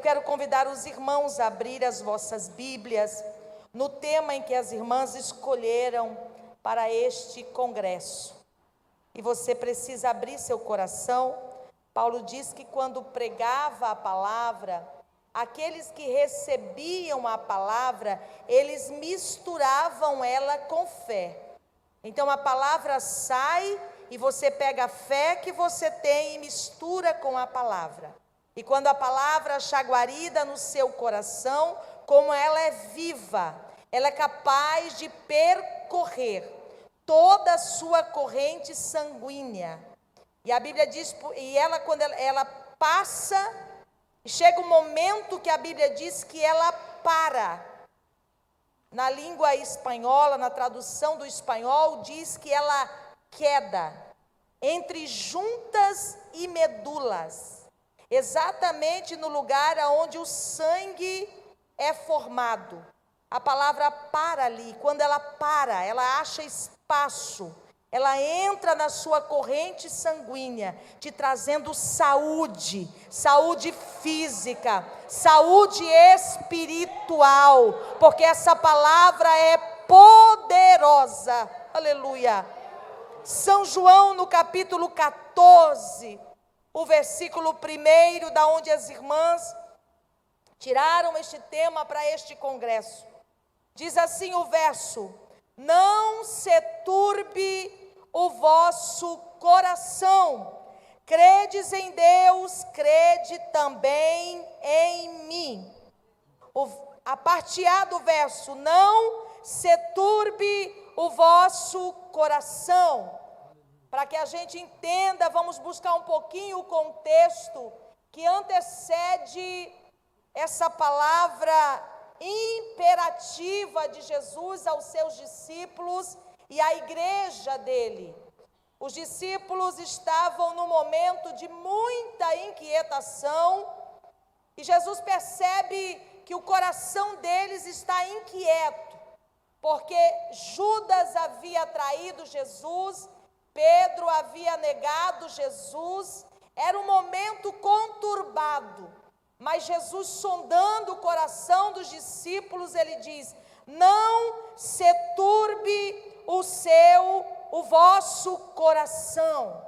eu quero convidar os irmãos a abrir as vossas Bíblias no tema em que as irmãs escolheram para este congresso. E você precisa abrir seu coração. Paulo diz que quando pregava a palavra, aqueles que recebiam a palavra, eles misturavam ela com fé. Então a palavra sai e você pega a fé que você tem e mistura com a palavra. E quando a palavra chaguarida no seu coração, como ela é viva, ela é capaz de percorrer toda a sua corrente sanguínea. E a Bíblia diz, e ela quando ela, ela passa, chega um momento que a Bíblia diz que ela para. Na língua espanhola, na tradução do espanhol, diz que ela queda entre juntas e medulas exatamente no lugar onde o sangue é formado. A palavra para ali, quando ela para, ela acha espaço, ela entra na sua corrente sanguínea, te trazendo saúde, saúde física, saúde espiritual, porque essa palavra é poderosa. Aleluia. São João, no capítulo 14, o versículo primeiro, da onde as irmãs tiraram este tema para este congresso. Diz assim o verso: Não se turbe o vosso coração. Credes em Deus, crede também em mim. O, a parte A do verso: Não se turbe o vosso coração. Para que a gente entenda, vamos buscar um pouquinho o contexto que antecede essa palavra imperativa de Jesus aos seus discípulos e à igreja dele. Os discípulos estavam num momento de muita inquietação e Jesus percebe que o coração deles está inquieto, porque Judas havia traído Jesus Pedro havia negado Jesus, era um momento conturbado, mas Jesus, sondando o coração dos discípulos, ele diz: Não se turbe o seu, o vosso coração.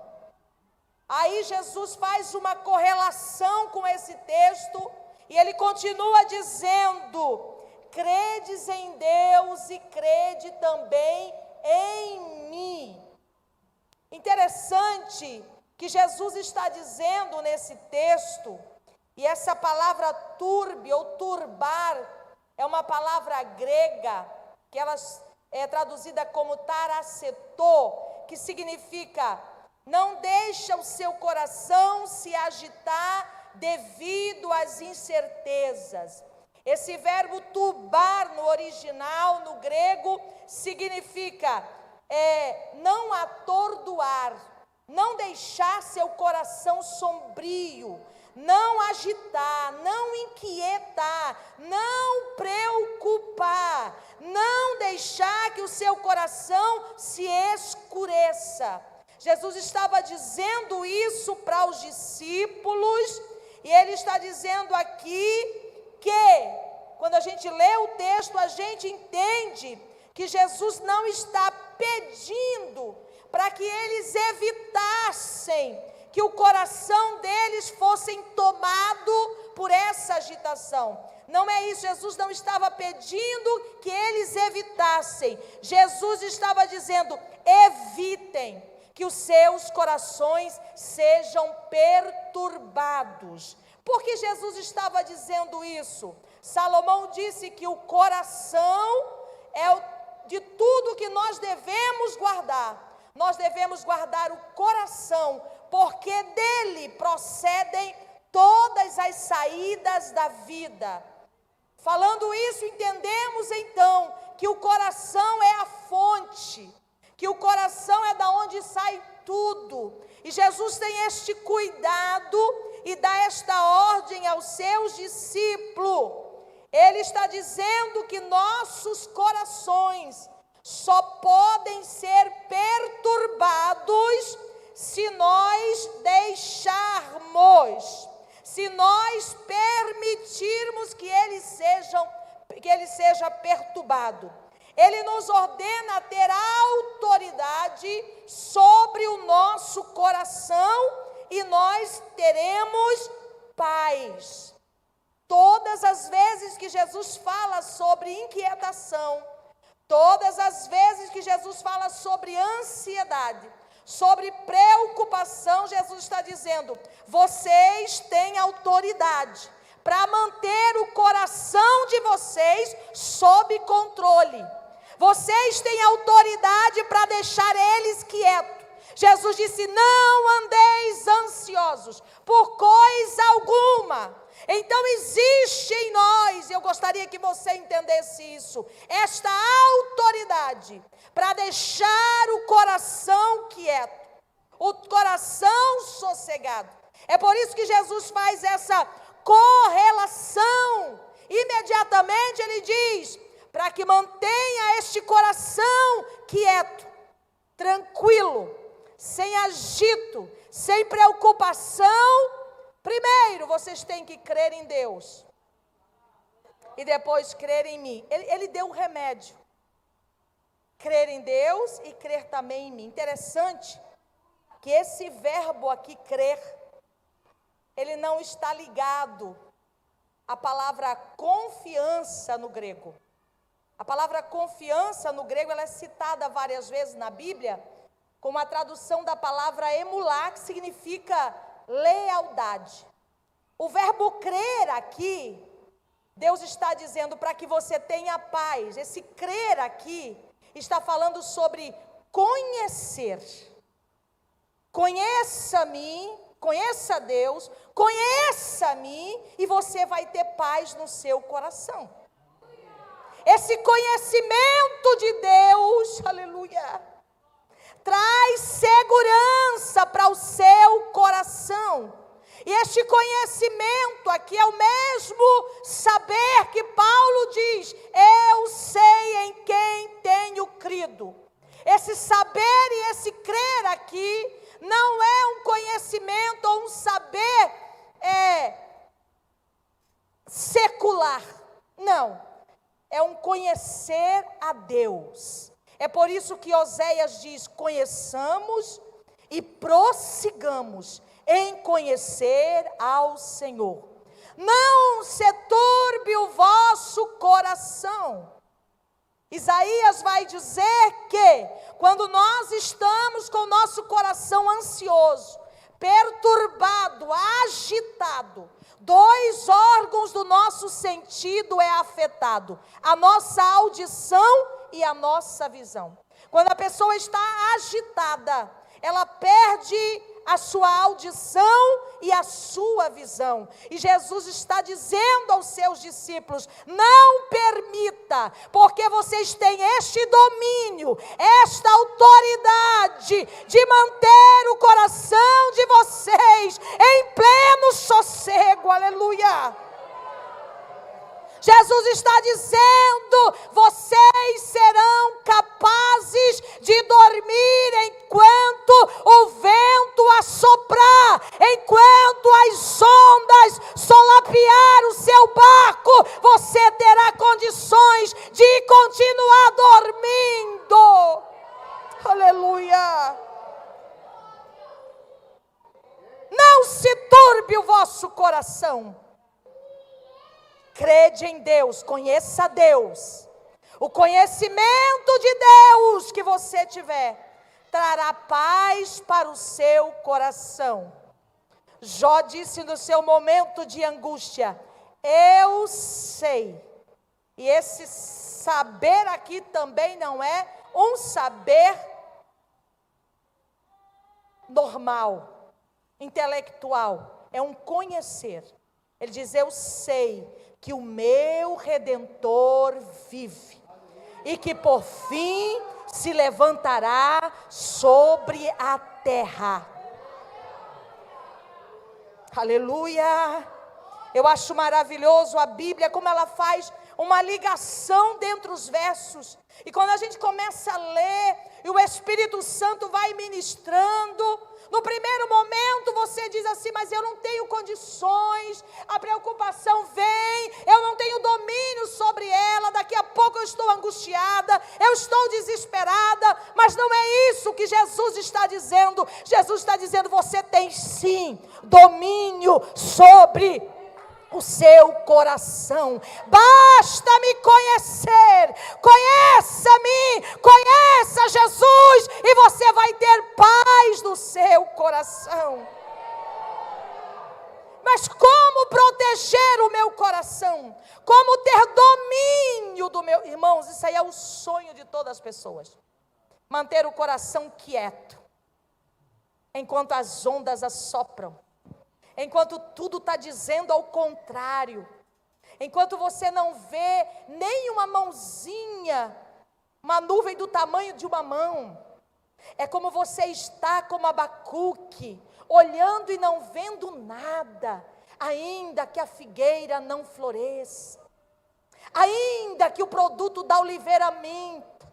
Aí Jesus faz uma correlação com esse texto e ele continua dizendo: Credes em Deus e crede também em mim. Interessante que Jesus está dizendo nesse texto, e essa palavra turbe ou turbar é uma palavra grega que ela é traduzida como taracetô, que significa não deixa o seu coração se agitar devido às incertezas. Esse verbo turbar no original, no grego, significa é, não atordoar, não deixar seu coração sombrio, não agitar, não inquietar, não preocupar, não deixar que o seu coração se escureça. Jesus estava dizendo isso para os discípulos, e ele está dizendo aqui que, quando a gente lê o texto, a gente entende que Jesus não está pedindo para que eles evitassem que o coração deles fossem tomado por essa agitação. Não é isso, Jesus não estava pedindo que eles evitassem. Jesus estava dizendo: evitem que os seus corações sejam perturbados. Por que Jesus estava dizendo isso? Salomão disse que o coração é o de tudo que nós devemos guardar. Nós devemos guardar o coração, porque dele procedem todas as saídas da vida. Falando isso, entendemos então que o coração é a fonte, que o coração é da onde sai tudo. E Jesus tem este cuidado e dá esta ordem aos seus discípulos ele está dizendo que nossos corações só podem ser perturbados se nós deixarmos, se nós permitirmos que ele, sejam, que ele seja perturbado. Ele nos ordena ter autoridade sobre o nosso coração e nós teremos paz. Todas as vezes que Jesus fala sobre inquietação, todas as vezes que Jesus fala sobre ansiedade, sobre preocupação, Jesus está dizendo: vocês têm autoridade para manter o coração de vocês sob controle. Vocês têm autoridade para deixar eles quietos. Jesus disse: Não andeis ansiosos por coisa alguma. Então existe em nós, eu gostaria que você entendesse isso, esta autoridade para deixar o coração quieto, o coração sossegado. É por isso que Jesus faz essa correlação. Imediatamente ele diz: para que mantenha este coração quieto, tranquilo, sem agito, sem preocupação. Primeiro, vocês têm que crer em Deus. E depois crer em mim. Ele, ele deu um remédio. Crer em Deus e crer também em mim. Interessante que esse verbo aqui, crer, ele não está ligado à palavra confiança no grego. A palavra confiança no grego ela é citada várias vezes na Bíblia com a tradução da palavra emular, que significa lealdade. O verbo crer aqui, Deus está dizendo para que você tenha paz. Esse crer aqui está falando sobre conhecer. Conheça-me, conheça Deus, conheça-me e você vai ter paz no seu coração. Esse conhecimento de Deus, aleluia traz segurança para o seu coração. E este conhecimento aqui é o mesmo saber que Paulo diz: Eu sei em quem tenho crido. Esse saber e esse crer aqui não é um conhecimento ou um saber é, secular. Não. É um conhecer a Deus. É por isso que Oséias diz: conheçamos e prossigamos em conhecer ao Senhor. Não se turbe o vosso coração. Isaías vai dizer que, quando nós estamos com o nosso coração ansioso, perturbado, agitado, dois órgãos do nosso sentido é afetado: a nossa audição e a nossa visão. Quando a pessoa está agitada, ela perde a sua audição e a sua visão. E Jesus está dizendo aos seus discípulos: não permita, porque vocês têm este domínio, esta autoridade de manter o coração de vocês em pleno sossego. Aleluia. Jesus está dizendo: vocês serão capazes de dormir enquanto o vento assoprar, enquanto as ondas solapear o seu barco, você terá condições de continuar dormindo. Aleluia. Não se turbe o vosso coração. Crede em Deus, conheça Deus. O conhecimento de Deus que você tiver trará paz para o seu coração. Jó disse no seu momento de angústia: Eu sei. E esse saber aqui também não é um saber normal, intelectual, é um conhecer. Ele diz: Eu sei que o meu redentor vive e que por fim se levantará sobre a terra. Aleluia! Eu acho maravilhoso a Bíblia, como ela faz uma ligação dentro dos versos. E quando a gente começa a ler, e o Espírito Santo vai ministrando, no primeiro momento você diz assim: Mas eu não tenho condições, a preocupação vem, eu não tenho domínio sobre ela, daqui a pouco eu estou angustiada, eu estou desesperada, mas não é isso que Jesus está dizendo. Jesus está dizendo: Você tem sim domínio sobre ela o seu coração. Basta me conhecer, conheça-me, conheça Jesus, e você vai ter paz no seu coração. Mas como proteger o meu coração? Como ter domínio do meu. Irmãos, isso aí é o sonho de todas as pessoas. Manter o coração quieto, enquanto as ondas assopram enquanto tudo está dizendo ao contrário, enquanto você não vê nem uma mãozinha, uma nuvem do tamanho de uma mão, é como você está como Abacuque, olhando e não vendo nada, ainda que a figueira não floresça, ainda que o produto da oliveira minta,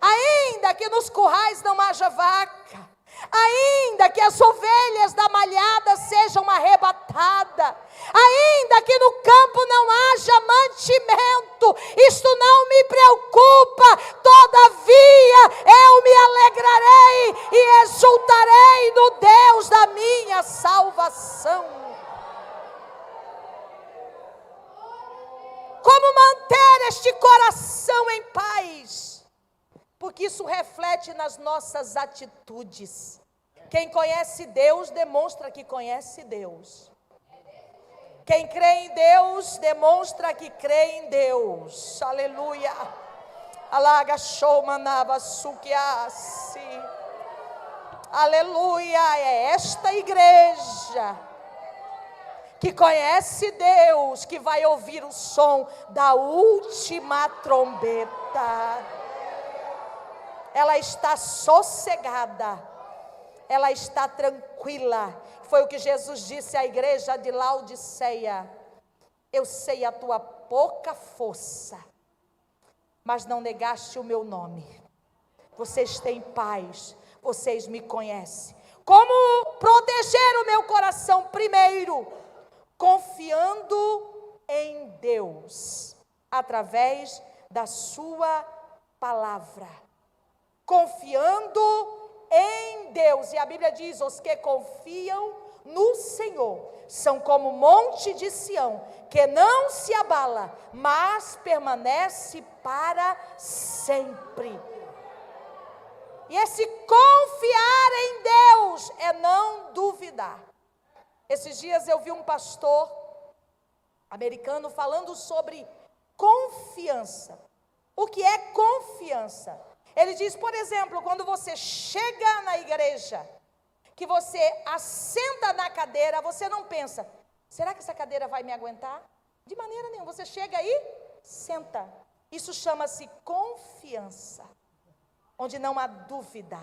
ainda que nos currais não haja vaca, ainda que as ovelhas da malhada sejam arrebatadas, ainda que no campo não haja mantimento, isto não me preocupa, todavia eu me alegrarei e exultarei no Deus da minha salvação. Como manter este coração em paz? Porque isso reflete nas nossas atitudes. Quem conhece Deus demonstra que conhece Deus. Quem crê em Deus demonstra que crê em Deus. Aleluia. Alaga manava sukiasi. Aleluia. É esta igreja que conhece Deus que vai ouvir o som da última trombeta ela está sossegada, ela está tranquila. Foi o que Jesus disse à igreja de Laodiceia: Eu sei a tua pouca força, mas não negaste o meu nome. Vocês têm paz, vocês me conhecem. Como proteger o meu coração? Primeiro, confiando em Deus, através da Sua palavra confiando em Deus. E a Bíblia diz: os que confiam no Senhor são como o monte de Sião, que não se abala, mas permanece para sempre. E esse confiar em Deus é não duvidar. Esses dias eu vi um pastor americano falando sobre confiança. O que é confiança? Ele diz, por exemplo, quando você chega na igreja, que você assenta na cadeira, você não pensa, será que essa cadeira vai me aguentar? De maneira nenhuma. Você chega aí, senta. Isso chama-se confiança, onde não há dúvida.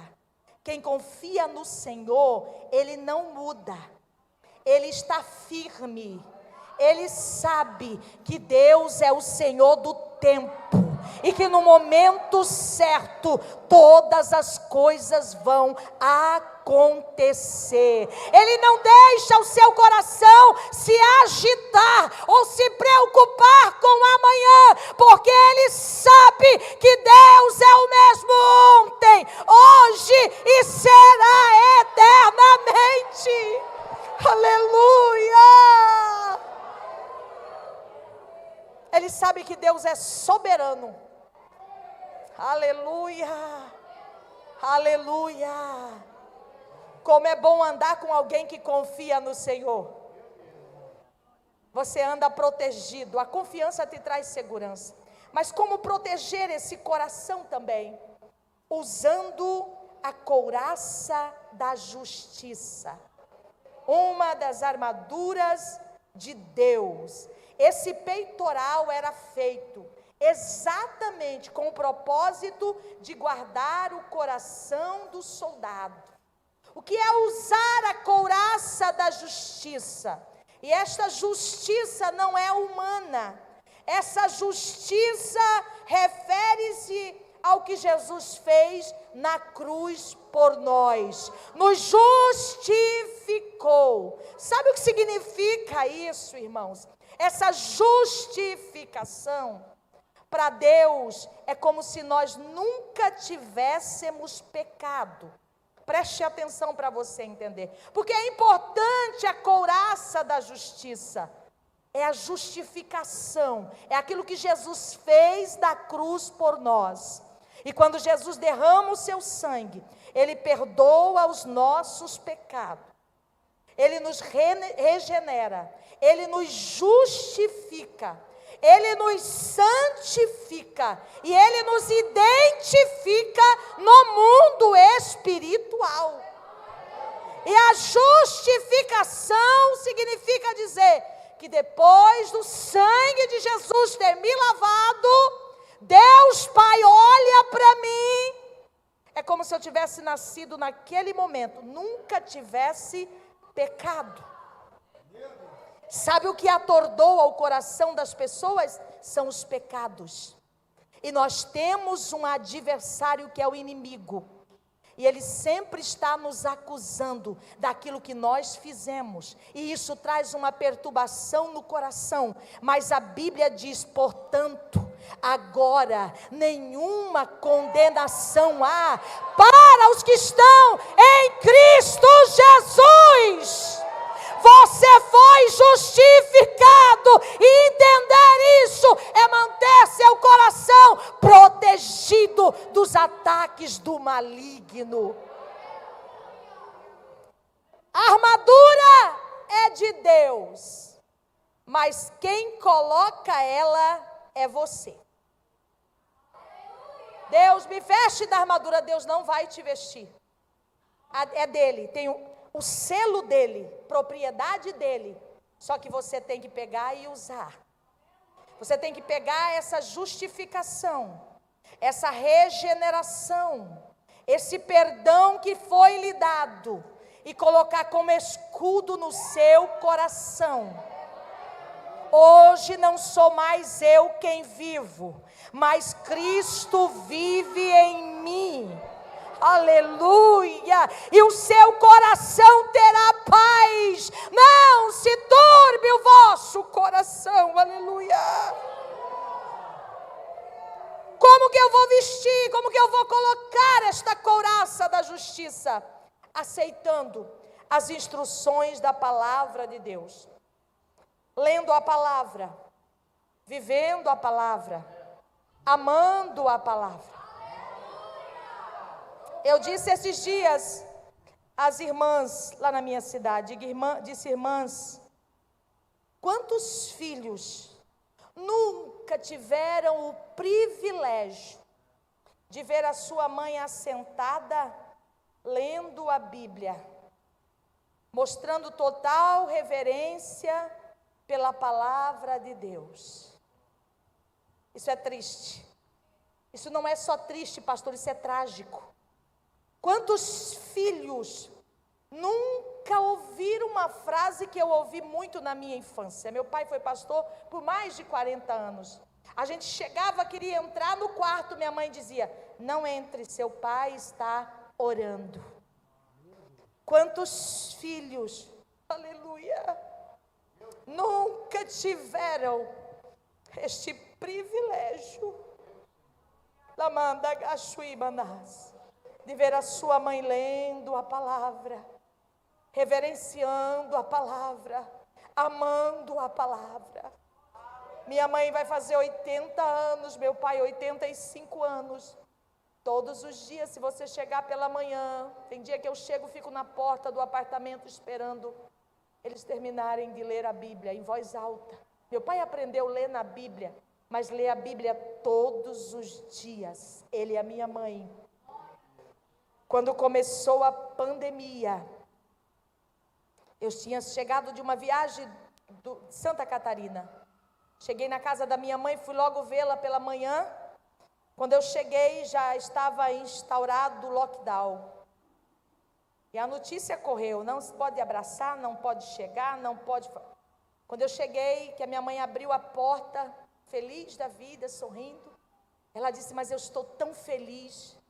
Quem confia no Senhor, ele não muda, ele está firme, ele sabe que Deus é o Senhor do tempo e que no momento certo todas as coisas vão acontecer. Ele não deixa o seu coração se agitar ou se preocupar com amanhã, porque ele sabe que Deus é o mesmo ontem, hoje e será eternamente. Aleluia! Ele sabe que Deus é soberano Aleluia! Aleluia! Como é bom andar com alguém que confia no Senhor. Você anda protegido, a confiança te traz segurança. Mas como proteger esse coração também? Usando a couraça da justiça. Uma das armaduras de Deus. Esse peitoral era feito exatamente com o propósito de guardar o coração do soldado. O que é usar a couraça da justiça? E esta justiça não é humana. Essa justiça refere-se ao que Jesus fez na cruz por nós. Nos justificou. Sabe o que significa isso, irmãos? Essa justificação para Deus é como se nós nunca tivéssemos pecado. Preste atenção para você entender. Porque é importante a couraça da justiça. É a justificação. É aquilo que Jesus fez da cruz por nós. E quando Jesus derrama o seu sangue, ele perdoa os nossos pecados. Ele nos regenera, ele nos justifica, ele nos santifica e ele nos identifica no mundo espiritual. E a justificação significa dizer que depois do sangue de Jesus ter me lavado, Deus Pai olha para mim. É como se eu tivesse nascido naquele momento, nunca tivesse pecado. Sabe o que atordoa o coração das pessoas? São os pecados. E nós temos um adversário que é o inimigo. E ele sempre está nos acusando daquilo que nós fizemos. E isso traz uma perturbação no coração. Mas a Bíblia diz, portanto, agora nenhuma condenação há para os que estão em Cristo Jesus. Você foi justificado e entender isso é manter seu coração protegido dos ataques do maligno. A armadura é de Deus, mas quem coloca ela é você. Deus me veste da armadura, Deus não vai te vestir. É dele, tem o, o selo dele, propriedade dele. Só que você tem que pegar e usar. Você tem que pegar essa justificação, essa regeneração, esse perdão que foi lhe dado e colocar como escudo no seu coração Hoje não sou mais eu quem vivo, mas Cristo vive em mim. Aleluia! E o seu coração terá paz. Não se turbe o vosso coração. Aleluia! Como que eu vou vestir? Como que eu vou colocar esta couraça da justiça? Aceitando as instruções da palavra de Deus lendo a palavra, vivendo a palavra, amando a palavra. Eu disse esses dias às irmãs lá na minha cidade, irmã, disse irmãs, quantos filhos nunca tiveram o privilégio de ver a sua mãe assentada lendo a Bíblia, mostrando total reverência pela palavra de Deus. Isso é triste. Isso não é só triste, pastor, isso é trágico. Quantos filhos nunca ouviram uma frase que eu ouvi muito na minha infância? Meu pai foi pastor por mais de 40 anos. A gente chegava, queria entrar no quarto, minha mãe dizia: Não entre, seu pai está orando. Quantos filhos, aleluia, nunca tiveram este privilégio de ver a sua mãe lendo a palavra, reverenciando a palavra, amando a palavra. Minha mãe vai fazer 80 anos, meu pai 85 anos. Todos os dias, se você chegar pela manhã, tem dia que eu chego, fico na porta do apartamento esperando eles terminarem de ler a Bíblia em voz alta. Meu pai aprendeu a ler na Bíblia, mas lê a Bíblia todos os dias. Ele e a minha mãe. Quando começou a pandemia, eu tinha chegado de uma viagem de Santa Catarina. Cheguei na casa da minha mãe, fui logo vê-la pela manhã. Quando eu cheguei, já estava instaurado o lockdown. E a notícia correu: não se pode abraçar, não pode chegar, não pode. Quando eu cheguei, que a minha mãe abriu a porta, feliz da vida, sorrindo, ela disse: Mas eu estou tão feliz.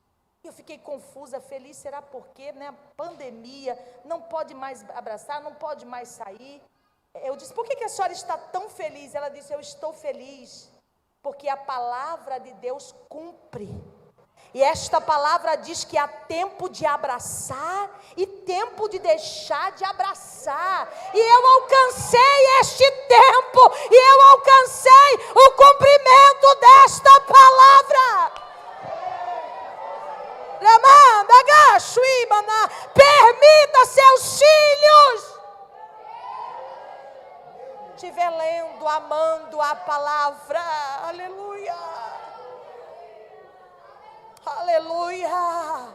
Eu fiquei confusa, feliz, será porque, né? Pandemia, não pode mais abraçar, não pode mais sair. Eu disse: Por que, que a senhora está tão feliz? Ela disse: Eu estou feliz, porque a palavra de Deus cumpre. E esta palavra diz que há tempo de abraçar e tempo de deixar de abraçar. E eu alcancei este tempo, e eu alcancei o cumprimento desta palavra. Permita seus filhos estiver lendo, amando a palavra. Aleluia. Aleluia.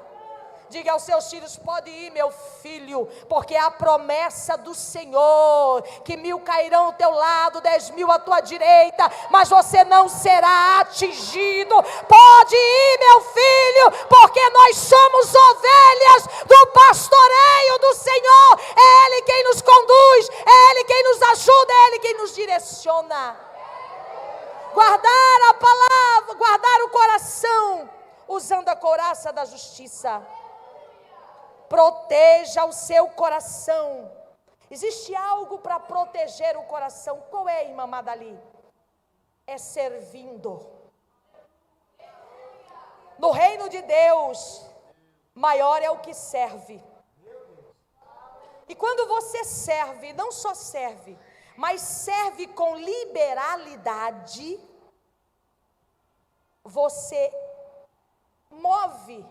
Diga aos seus filhos: pode ir, meu filho, porque é a promessa do Senhor: que mil cairão ao teu lado, dez mil à tua direita, mas você não será atingido. Pode ir, meu filho, porque nós somos ovelhas do pastoreio do Senhor. É Ele quem nos conduz, é Ele quem nos ajuda, é Ele quem nos direciona. Guardar a palavra, guardar o coração usando a couraça da justiça. Proteja o seu coração. Existe algo para proteger o coração. Qual é, irmã Madali? É servindo. No reino de Deus, maior é o que serve. E quando você serve, não só serve, mas serve com liberalidade, você move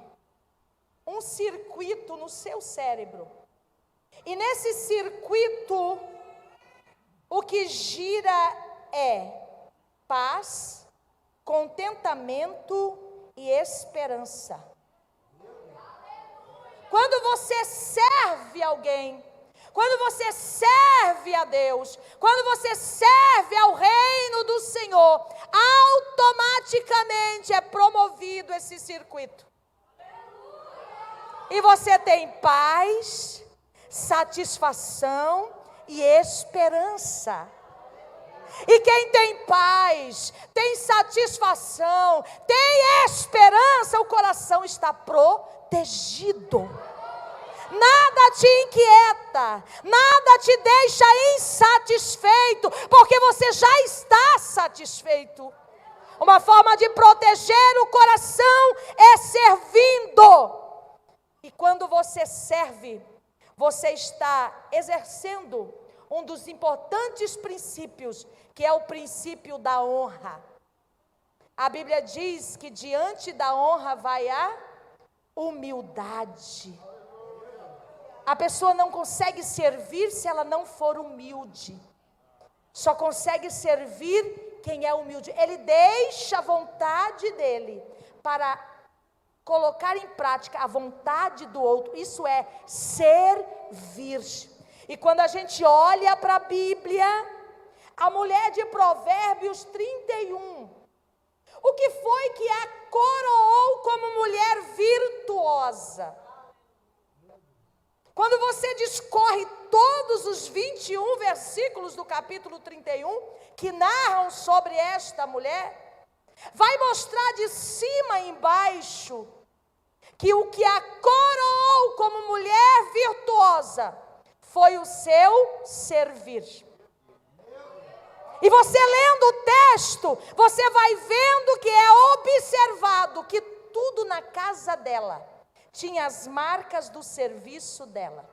um circuito no seu cérebro. E nesse circuito, o que gira é paz, contentamento e esperança. Quando você serve alguém, quando você serve a Deus, quando você serve ao reino do Senhor, automaticamente é promovido esse circuito. E você tem paz, satisfação e esperança. E quem tem paz, tem satisfação, tem esperança, o coração está protegido nada te inquieta, nada te deixa insatisfeito, porque você já está satisfeito. Uma forma de proteger o coração é servindo. E quando você serve, você está exercendo um dos importantes princípios, que é o princípio da honra. A Bíblia diz que diante da honra vai a humildade. A pessoa não consegue servir se ela não for humilde. Só consegue servir quem é humilde. Ele deixa a vontade dele para colocar em prática a vontade do outro. Isso é servir. E quando a gente olha para a Bíblia, a mulher de Provérbios 31, o que foi que a coroou como mulher virtuosa? Quando você discorre todos os 21 versículos do capítulo 31, que narram sobre esta mulher, vai mostrar de cima embaixo que o que a coroou como mulher virtuosa foi o seu servir. E você lendo o texto, você vai vendo que é observado que tudo na casa dela tinha as marcas do serviço dela.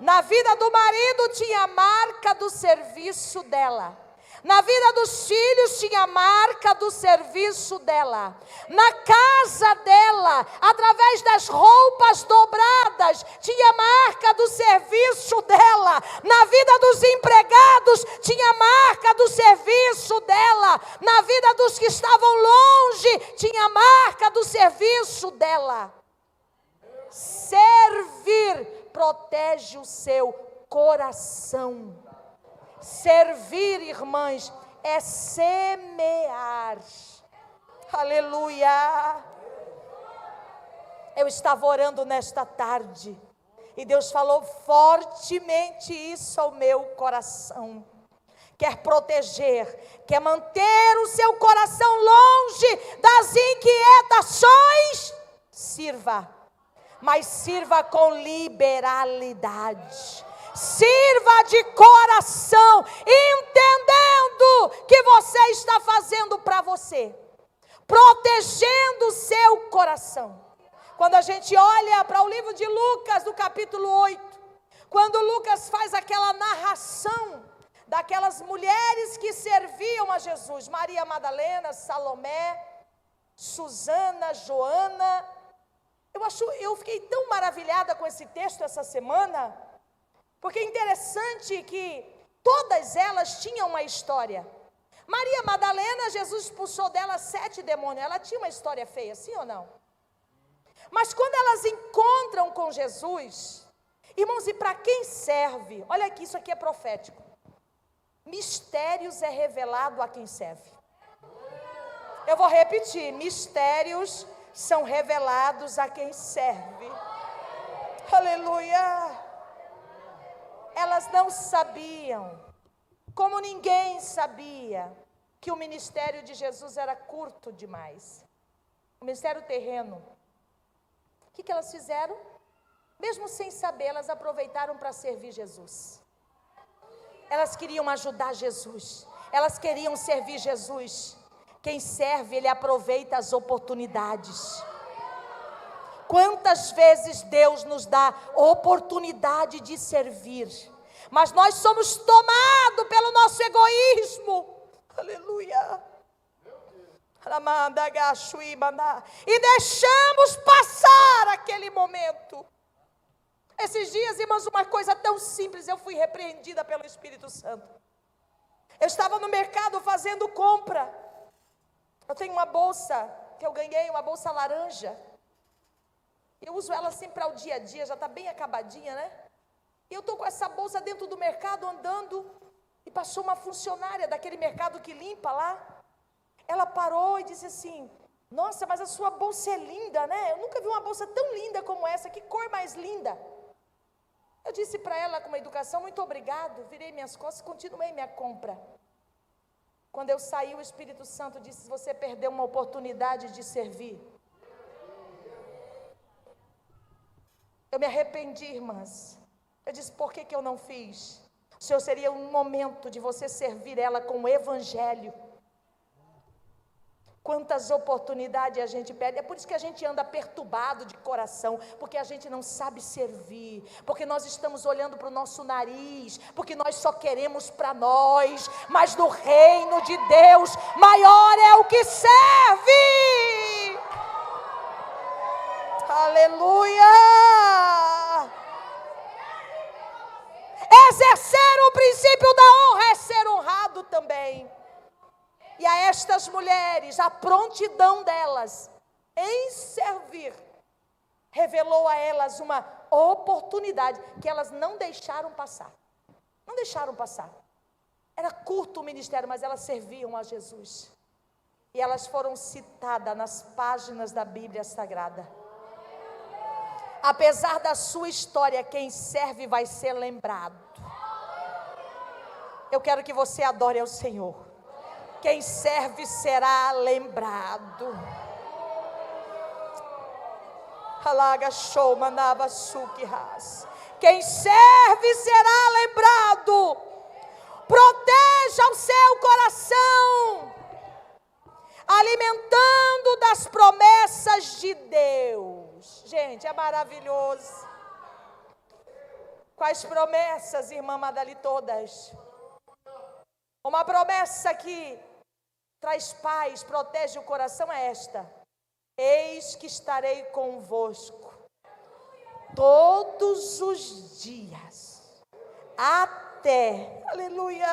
Na vida do marido tinha a marca do serviço dela. Na vida dos filhos tinha a marca do serviço dela. Na casa dela, através das roupas dobradas, tinha a marca do serviço dela. Na vida dos empregados, tinha a marca do serviço dela. Na vida dos que estavam longe, tinha a marca do serviço dela. Servir protege o seu coração. Servir, irmãs, é semear. Aleluia. Eu estava orando nesta tarde e Deus falou fortemente isso ao meu coração. Quer proteger, quer manter o seu coração longe das inquietações, sirva mas sirva com liberalidade. Sirva de coração, entendendo que você está fazendo para você. protegendo o seu coração. Quando a gente olha para o livro de Lucas, do capítulo 8, quando Lucas faz aquela narração daquelas mulheres que serviam a Jesus, Maria Madalena, Salomé, Susana, Joana. Eu acho, eu fiquei tão maravilhada com esse texto essa semana, porque é interessante que todas elas tinham uma história. Maria Madalena, Jesus expulsou dela sete demônios. Ela tinha uma história feia, sim ou não? Mas quando elas encontram com Jesus, irmãos, e para quem serve? Olha aqui, isso aqui é profético. Mistérios é revelado a quem serve. Eu vou repetir: mistérios são revelados a quem serve. Aleluia. Elas não sabiam, como ninguém sabia, que o ministério de Jesus era curto demais. O ministério terreno. O que, que elas fizeram? Mesmo sem saber, elas aproveitaram para servir Jesus. Elas queriam ajudar Jesus. Elas queriam servir Jesus. Quem serve, ele aproveita as oportunidades. Quantas vezes Deus nos dá oportunidade de servir, mas nós somos tomados pelo nosso egoísmo. Aleluia. E deixamos passar aquele momento. Esses dias, irmãos, uma coisa tão simples, eu fui repreendida pelo Espírito Santo. Eu estava no mercado fazendo compra. Eu tenho uma bolsa que eu ganhei, uma bolsa laranja. Eu uso ela assim para o dia a dia, já está bem acabadinha, né? E eu estou com essa bolsa dentro do mercado andando. E passou uma funcionária daquele mercado que limpa lá. Ela parou e disse assim: Nossa, mas a sua bolsa é linda, né? Eu nunca vi uma bolsa tão linda como essa. Que cor mais linda. Eu disse para ela com uma educação: Muito obrigado. Virei minhas costas e continuei minha compra. Quando eu saí, o Espírito Santo disse: Você perdeu uma oportunidade de servir. Eu me arrependi, irmãs. Eu disse: Por que, que eu não fiz? O Senhor seria um momento de você servir ela com o Evangelho. Quantas oportunidades a gente perde. É por isso que a gente anda perturbado de coração, porque a gente não sabe servir, porque nós estamos olhando para o nosso nariz, porque nós só queremos para nós, mas no reino de Deus, maior é o que serve. Aleluia! Exercer o princípio da honra é ser honrado também. E a estas mulheres, a prontidão delas em servir, revelou a elas uma oportunidade que elas não deixaram passar. Não deixaram passar. Era curto o ministério, mas elas serviam a Jesus. E elas foram citadas nas páginas da Bíblia Sagrada. Apesar da sua história, quem serve vai ser lembrado. Eu quero que você adore ao Senhor. Quem serve será lembrado. Alaga show, manava ras. Quem serve será lembrado. Proteja o seu coração, alimentando das promessas de Deus. Gente, é maravilhoso. Quais promessas, irmã Madali, todas? Uma promessa que traz paz, protege o coração é esta: Eis que estarei convosco todos os dias, até, aleluia,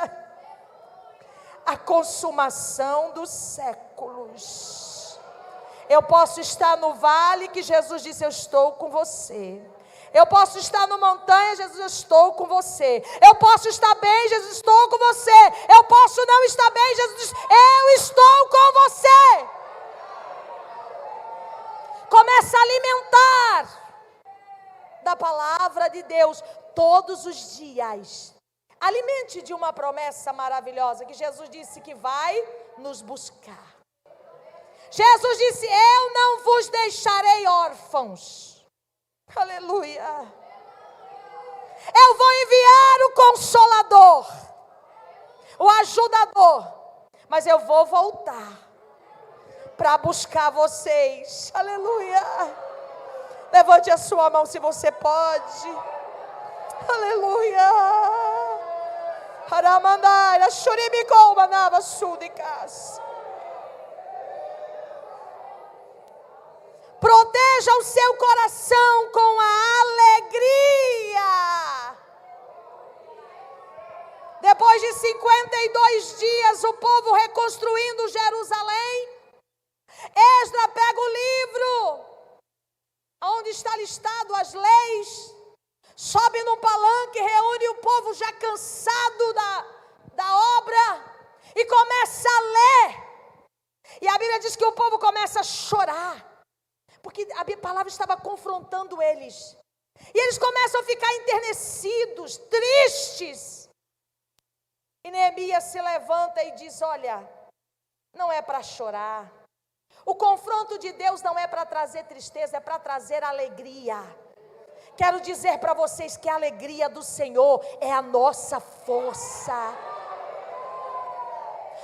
a consumação dos séculos. Eu posso estar no vale que Jesus disse: Eu estou com você. Eu posso estar no montanha, Jesus, eu estou com você. Eu posso estar bem, Jesus, estou com você. Eu posso não estar bem, Jesus, eu estou com você. Começa a alimentar da palavra de Deus todos os dias. Alimente de uma promessa maravilhosa que Jesus disse que vai nos buscar. Jesus disse: Eu não vos deixarei órfãos. Aleluia. Eu vou enviar o consolador, o ajudador, mas eu vou voltar para buscar vocês. Aleluia. Levante a sua mão se você pode. Aleluia. Haramandai, Shuribiko, Manava. Proteja o seu coração com a alegria. Depois de 52 dias, o povo reconstruindo Jerusalém, Esdra pega o livro, onde está listado as leis, sobe no palanque, reúne o povo já cansado da, da obra e começa a ler. E a Bíblia diz que o povo começa a chorar porque a palavra estava confrontando eles. E eles começam a ficar enternecidos, tristes. E Neemias se levanta e diz: Olha, não é para chorar. O confronto de Deus não é para trazer tristeza, é para trazer alegria. Quero dizer para vocês que a alegria do Senhor é a nossa força.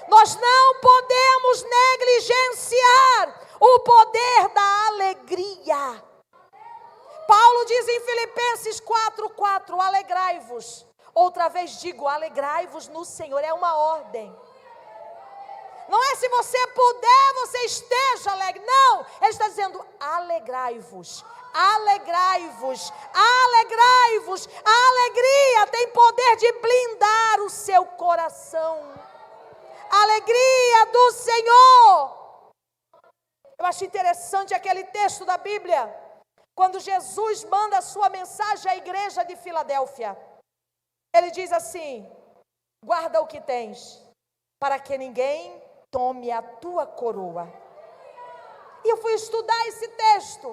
Nós não podemos negligenciar o poder da alegria. Paulo diz em Filipenses 4:4, alegrai-vos. Outra vez digo, alegrai-vos no Senhor, é uma ordem. Não é se você puder, você esteja alegre. Não, ele está dizendo: alegrai-vos, alegrai-vos, alegrai-vos. A alegria tem poder de blindar o seu coração. Alegria do Senhor eu acho interessante aquele texto da Bíblia, quando Jesus manda a sua mensagem à igreja de Filadélfia. Ele diz assim: guarda o que tens, para que ninguém tome a tua coroa. E eu fui estudar esse texto.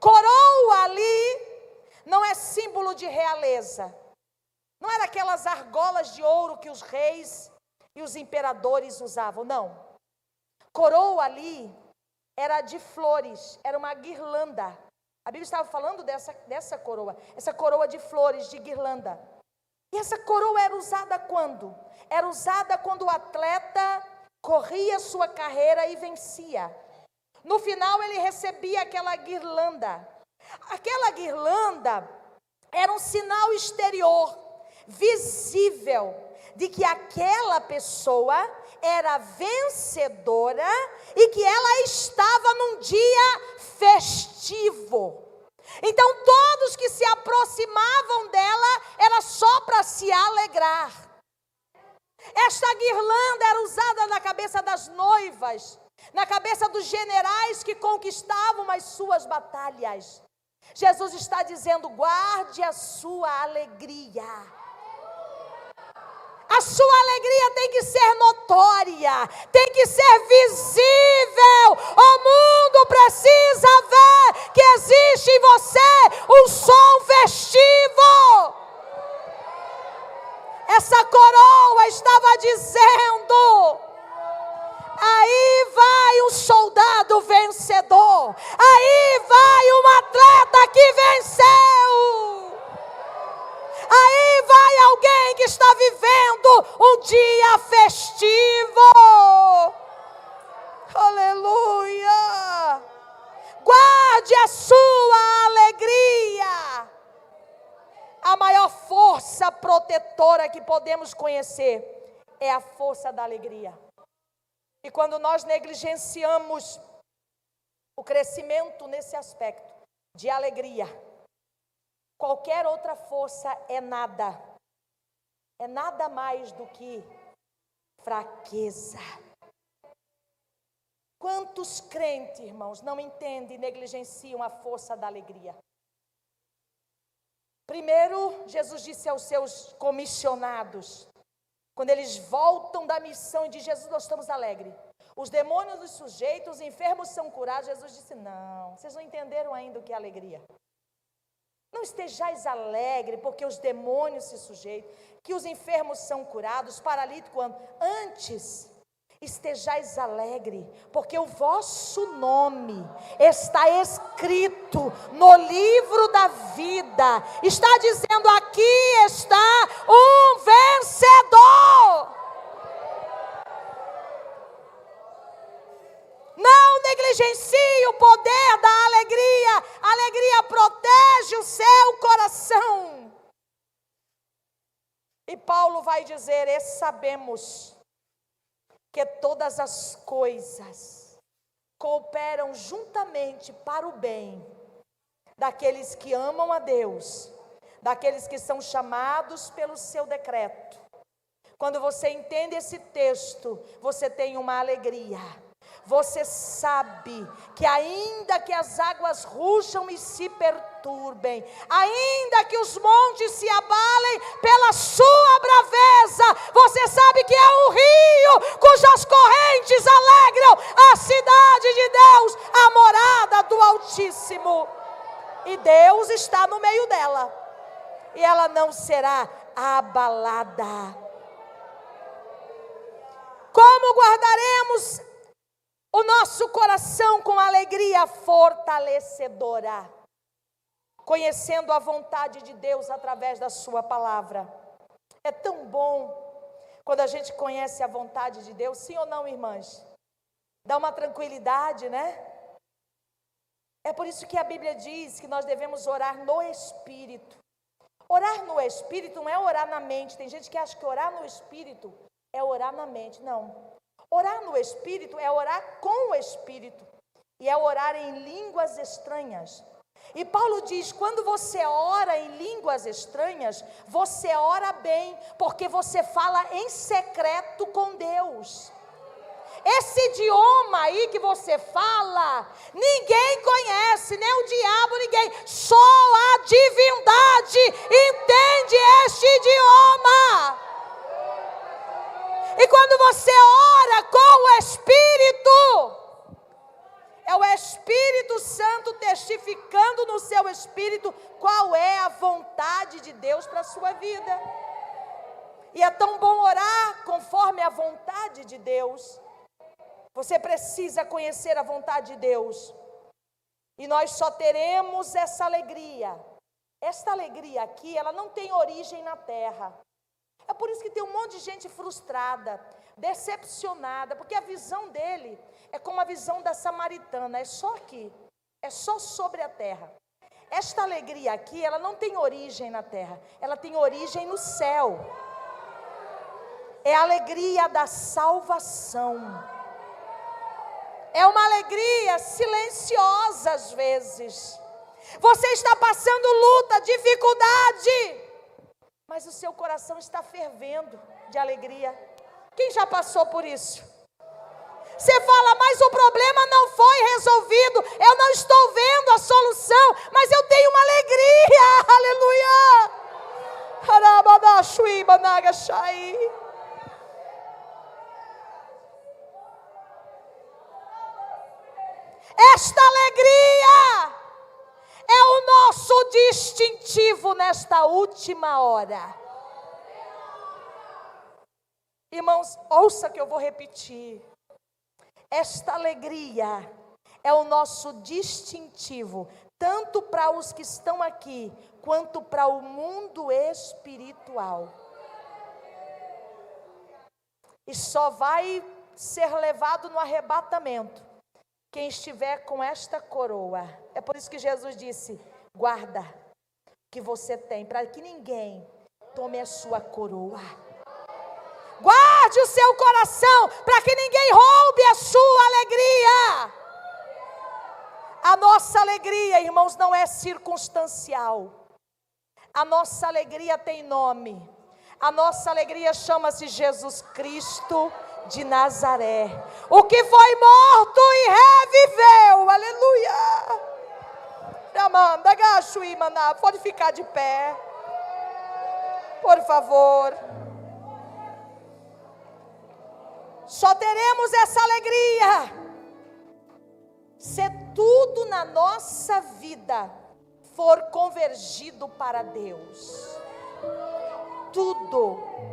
Coroa ali não é símbolo de realeza. Não era aquelas argolas de ouro que os reis e os imperadores usavam, não. Coroa ali era de flores, era uma guirlanda. A Bíblia estava falando dessa, dessa coroa, essa coroa de flores, de guirlanda. E essa coroa era usada quando? Era usada quando o atleta corria sua carreira e vencia. No final, ele recebia aquela guirlanda. Aquela guirlanda era um sinal exterior, visível, de que aquela pessoa era vencedora e que ela estava num dia festivo. Então, todos que se aproximavam dela era só para se alegrar. Esta guirlanda era usada na cabeça das noivas, na cabeça dos generais que conquistavam as suas batalhas. Jesus está dizendo: guarde a sua alegria. Sua alegria tem que ser notória, tem que ser visível. O mundo precisa ver que existe em você um som festivo. Essa coroa estava dizendo: aí vai um soldado vencedor, aí vai um atleta que venceu. Aí vai alguém que está vivendo um dia festivo. Aleluia. Guarde a sua alegria. A maior força protetora que podemos conhecer é a força da alegria. E quando nós negligenciamos o crescimento nesse aspecto de alegria, Qualquer outra força é nada. É nada mais do que fraqueza. Quantos crentes, irmãos, não entendem e negligenciam a força da alegria? Primeiro, Jesus disse aos seus comissionados, quando eles voltam da missão e de Jesus, nós estamos alegres. Os demônios dos sujeitos, os enfermos são curados. Jesus disse: Não, vocês não entenderam ainda o que é alegria. Não estejais alegre, porque os demônios se sujeitam, que os enfermos são curados, paralíticos Antes, estejais alegre, porque o vosso nome está escrito no livro da vida. Está dizendo aqui está um vencedor. Não negligencie o poder da alegria. A alegria protege o seu coração. E Paulo vai dizer: e sabemos que todas as coisas cooperam juntamente para o bem daqueles que amam a Deus, daqueles que são chamados pelo seu decreto. Quando você entende esse texto, você tem uma alegria. Você sabe que, ainda que as águas ruxam e se perturbem, ainda que os montes se abalem pela sua braveza, você sabe que é um rio cujas correntes alegram a cidade de Deus, a morada do Altíssimo. E Deus está no meio dela, e ela não será abalada. Como guardaremos o nosso coração com alegria fortalecedora, conhecendo a vontade de Deus através da Sua palavra. É tão bom quando a gente conhece a vontade de Deus, sim ou não, irmãs? Dá uma tranquilidade, né? É por isso que a Bíblia diz que nós devemos orar no Espírito. Orar no Espírito não é orar na mente. Tem gente que acha que orar no Espírito é orar na mente. Não. Orar no Espírito é orar com o Espírito. E é orar em línguas estranhas. E Paulo diz: quando você ora em línguas estranhas, você ora bem, porque você fala em secreto com Deus. Esse idioma aí que você fala, ninguém conhece, nem o diabo, ninguém. Só a divindade entende este idioma. E quando você ora com o Espírito, é o Espírito Santo testificando no seu espírito qual é a vontade de Deus para a sua vida. E é tão bom orar conforme a vontade de Deus. Você precisa conhecer a vontade de Deus. E nós só teremos essa alegria. Esta alegria aqui, ela não tem origem na terra. É por isso que tem um monte de gente frustrada, decepcionada, porque a visão dele é como a visão da samaritana, é só aqui, é só sobre a terra. Esta alegria aqui, ela não tem origem na terra, ela tem origem no céu. É a alegria da salvação. É uma alegria silenciosa às vezes. Você está passando luta, dificuldade mas o seu coração está fervendo de alegria. Quem já passou por isso? Você fala, mas o problema não foi resolvido, eu não estou vendo a solução, mas eu tenho uma alegria, aleluia. Esta alegria é o nosso distintivo nesta última hora. Irmãos, ouça que eu vou repetir. Esta alegria é o nosso distintivo, tanto para os que estão aqui, quanto para o mundo espiritual. E só vai ser levado no arrebatamento quem estiver com esta coroa. É por isso que Jesus disse: guarda que você tem, para que ninguém tome a sua coroa. Guarde o seu coração, para que ninguém roube a sua alegria. A nossa alegria, irmãos, não é circunstancial. A nossa alegria tem nome. A nossa alegria chama-se Jesus Cristo de Nazaré, o que foi morto e reviveu, aleluia. Amanda, gacho, maná, pode ficar de pé, por favor. Só teremos essa alegria se tudo na nossa vida for convergido para Deus. Tudo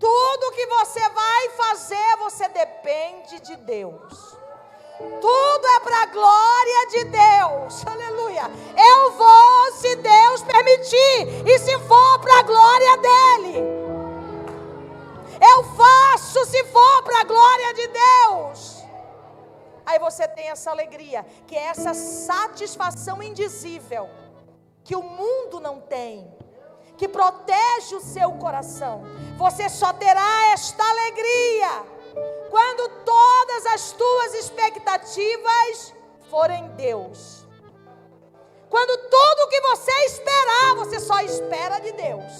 tudo que você vai fazer, você depende de Deus. Tudo é para a glória de Deus. Aleluia. Eu vou se Deus permitir. E se for para a glória dele. Eu faço se for para a glória de Deus. Aí você tenha essa alegria, que é essa satisfação indizível que o mundo não tem, que protege o seu coração. Você só terá esta alegria quando todas as tuas expectativas forem Deus. Quando tudo que você esperar, você só espera de Deus.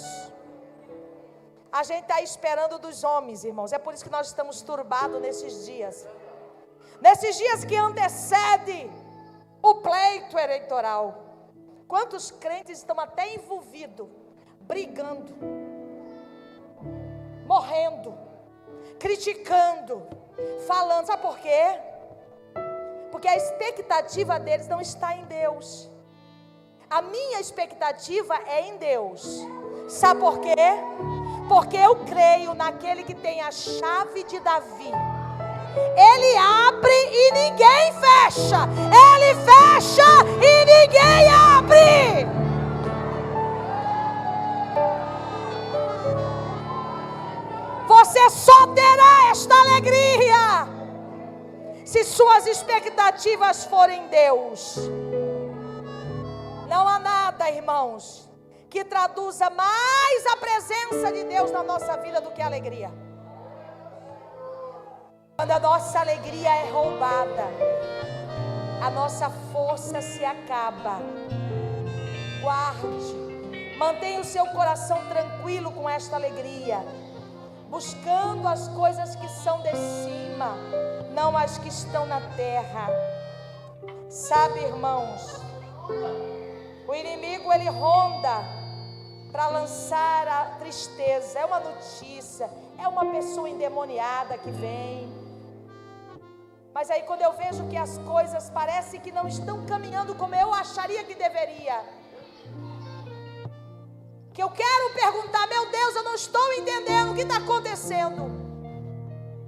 A gente está esperando dos homens, irmãos. É por isso que nós estamos turbados nesses dias. Nesses dias que antecede o pleito eleitoral. Quantos crentes estão até envolvidos, brigando, morrendo, criticando, falando. Sabe por quê? Porque a expectativa deles não está em Deus. A minha expectativa é em Deus. Sabe por quê? porque eu creio naquele que tem a chave de Davi. Ele abre e ninguém fecha. Ele fecha e ninguém abre. Só terá esta alegria se suas expectativas forem Deus. Não há nada, irmãos, que traduza mais a presença de Deus na nossa vida do que a alegria. Quando a nossa alegria é roubada, a nossa força se acaba. Guarde, mantenha o seu coração tranquilo com esta alegria, buscando as coisas que são de cima, não as que estão na terra. Sabe, irmãos, o inimigo ele ronda para lançar a tristeza. É uma notícia, é uma pessoa endemoniada que vem. Mas aí quando eu vejo que as coisas parecem que não estão caminhando como eu acharia que deveria, que eu quero perguntar, meu Deus, eu não estou entendendo o que está acontecendo.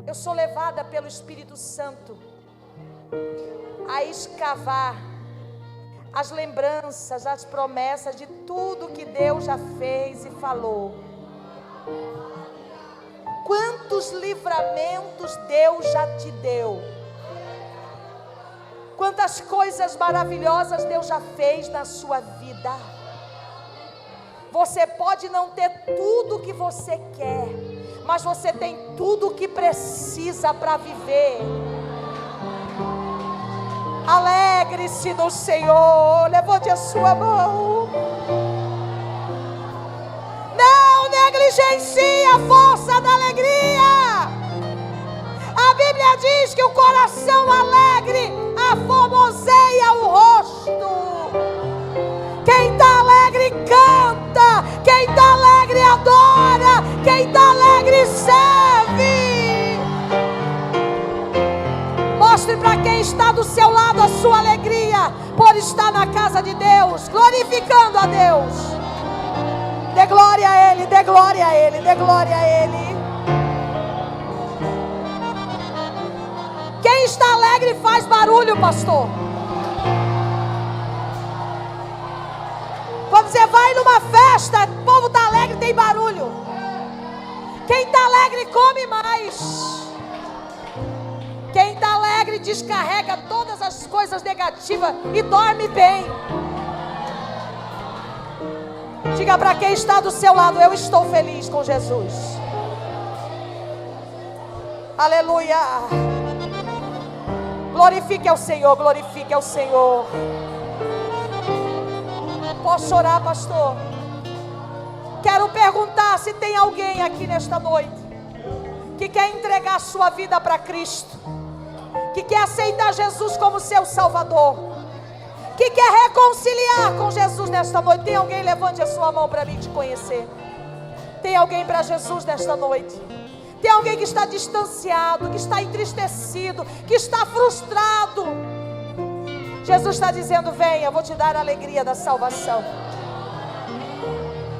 Eu sou levada pelo Espírito Santo a escavar as lembranças, as promessas de tudo que Deus já fez e falou. Quantos livramentos Deus já te deu? Quantas coisas maravilhosas Deus já fez na sua vida? Você pode não ter tudo o que você quer, mas você tem tudo o que precisa para viver. Alegre-se no Senhor. Levante a sua mão. Não negligencie a força da alegria. A Bíblia diz que o coração alegre aformoseia o rosto. Quem está alegre canta. Quem está alegre adora. Quem está alegre serve. Mostre para quem está do seu lado a sua alegria por estar na casa de Deus, glorificando a Deus. Dê glória a Ele, dê glória a Ele, dê glória a Ele. Quem está alegre faz barulho, pastor. Você vai numa festa, o povo está alegre, tem barulho. Quem está alegre come mais. Quem está alegre descarrega todas as coisas negativas e dorme bem. Diga para quem está do seu lado: Eu estou feliz com Jesus. Aleluia. Glorifique ao Senhor, glorifique ao Senhor. Posso orar, pastor? Quero perguntar se tem alguém aqui nesta noite que quer entregar sua vida para Cristo que quer aceitar Jesus como seu Salvador, que quer reconciliar com Jesus nesta noite. Tem alguém? Levante a sua mão para mim te conhecer. Tem alguém para Jesus nesta noite? Tem alguém que está distanciado, que está entristecido, que está frustrado. Jesus está dizendo: Venha, eu vou te dar a alegria da salvação.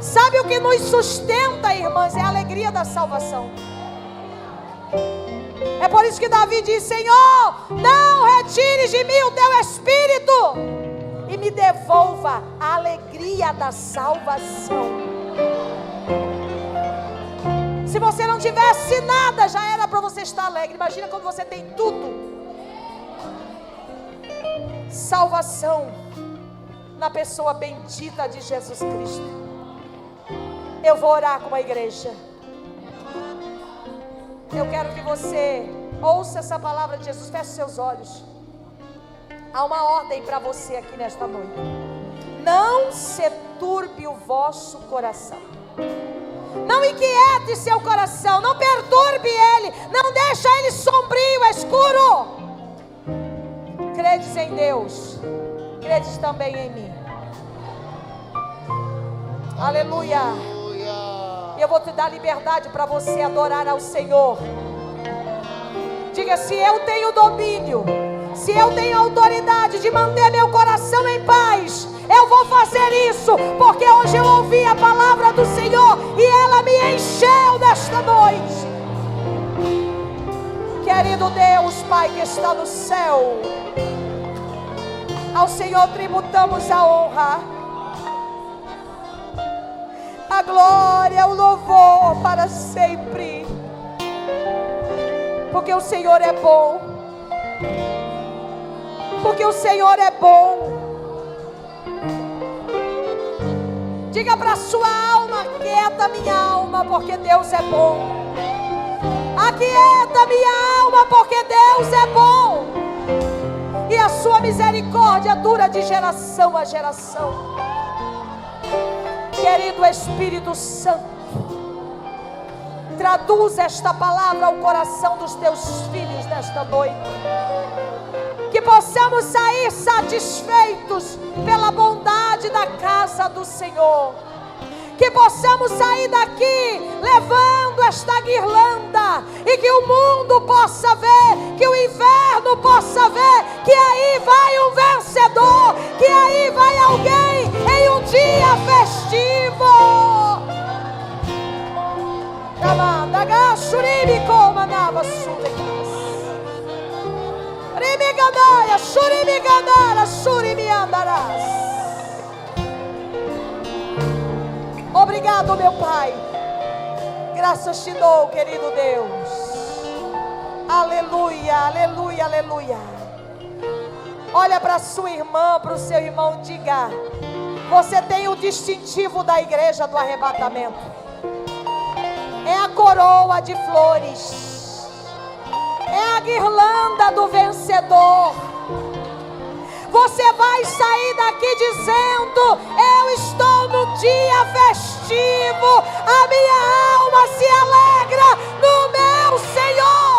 Sabe o que nos sustenta, irmãs? É a alegria da salvação. É por isso que Davi diz: Senhor, não retires de mim o teu espírito e me devolva a alegria da salvação. Se você não tivesse nada, já era para você estar alegre. Imagina quando você tem tudo. Salvação na pessoa bendita de Jesus Cristo. Eu vou orar com a igreja. Eu quero que você ouça essa palavra de Jesus, feche seus olhos. Há uma ordem para você aqui nesta noite. Não se turbe o vosso coração. Não inquiete seu coração, não perturbe ele, não deixa ele sombrio, escuro. Credes em Deus, credes também em mim. Aleluia. Eu vou te dar liberdade para você adorar ao Senhor. Diga se eu tenho domínio, se eu tenho autoridade de manter meu coração em paz, eu vou fazer isso, porque hoje eu ouvi a palavra do Senhor e ela me encheu nesta noite. Querido Deus, Pai que está no céu, ao Senhor tributamos a honra, a glória, o louvor para sempre, porque o Senhor é bom, porque o Senhor é bom. Diga para sua alma: quieta minha alma, porque Deus é bom. Aquieta minha alma, porque Deus é bom. E a sua misericórdia dura de geração a geração. Querido Espírito Santo, traduz esta palavra ao coração dos teus filhos nesta noite que possamos sair satisfeitos pela bondade da casa do Senhor. Que possamos sair daqui levando esta guirlanda e que o mundo possa ver, que o inverno possa ver que aí vai um vencedor, que aí vai alguém em um dia festivo. Ramanda, gachuribi, como nava Rimigandaia, Shurimiganara, Shurimiandarás. Obrigado, meu Pai. Graças te dou, querido Deus. Aleluia, aleluia, aleluia. Olha para sua irmã, para o seu irmão, diga: Você tem o distintivo da igreja do arrebatamento. É a coroa de flores é a guirlanda do vencedor. Você vai sair daqui dizendo: Eu estou no dia festivo, a minha alma se alegra no meu Senhor.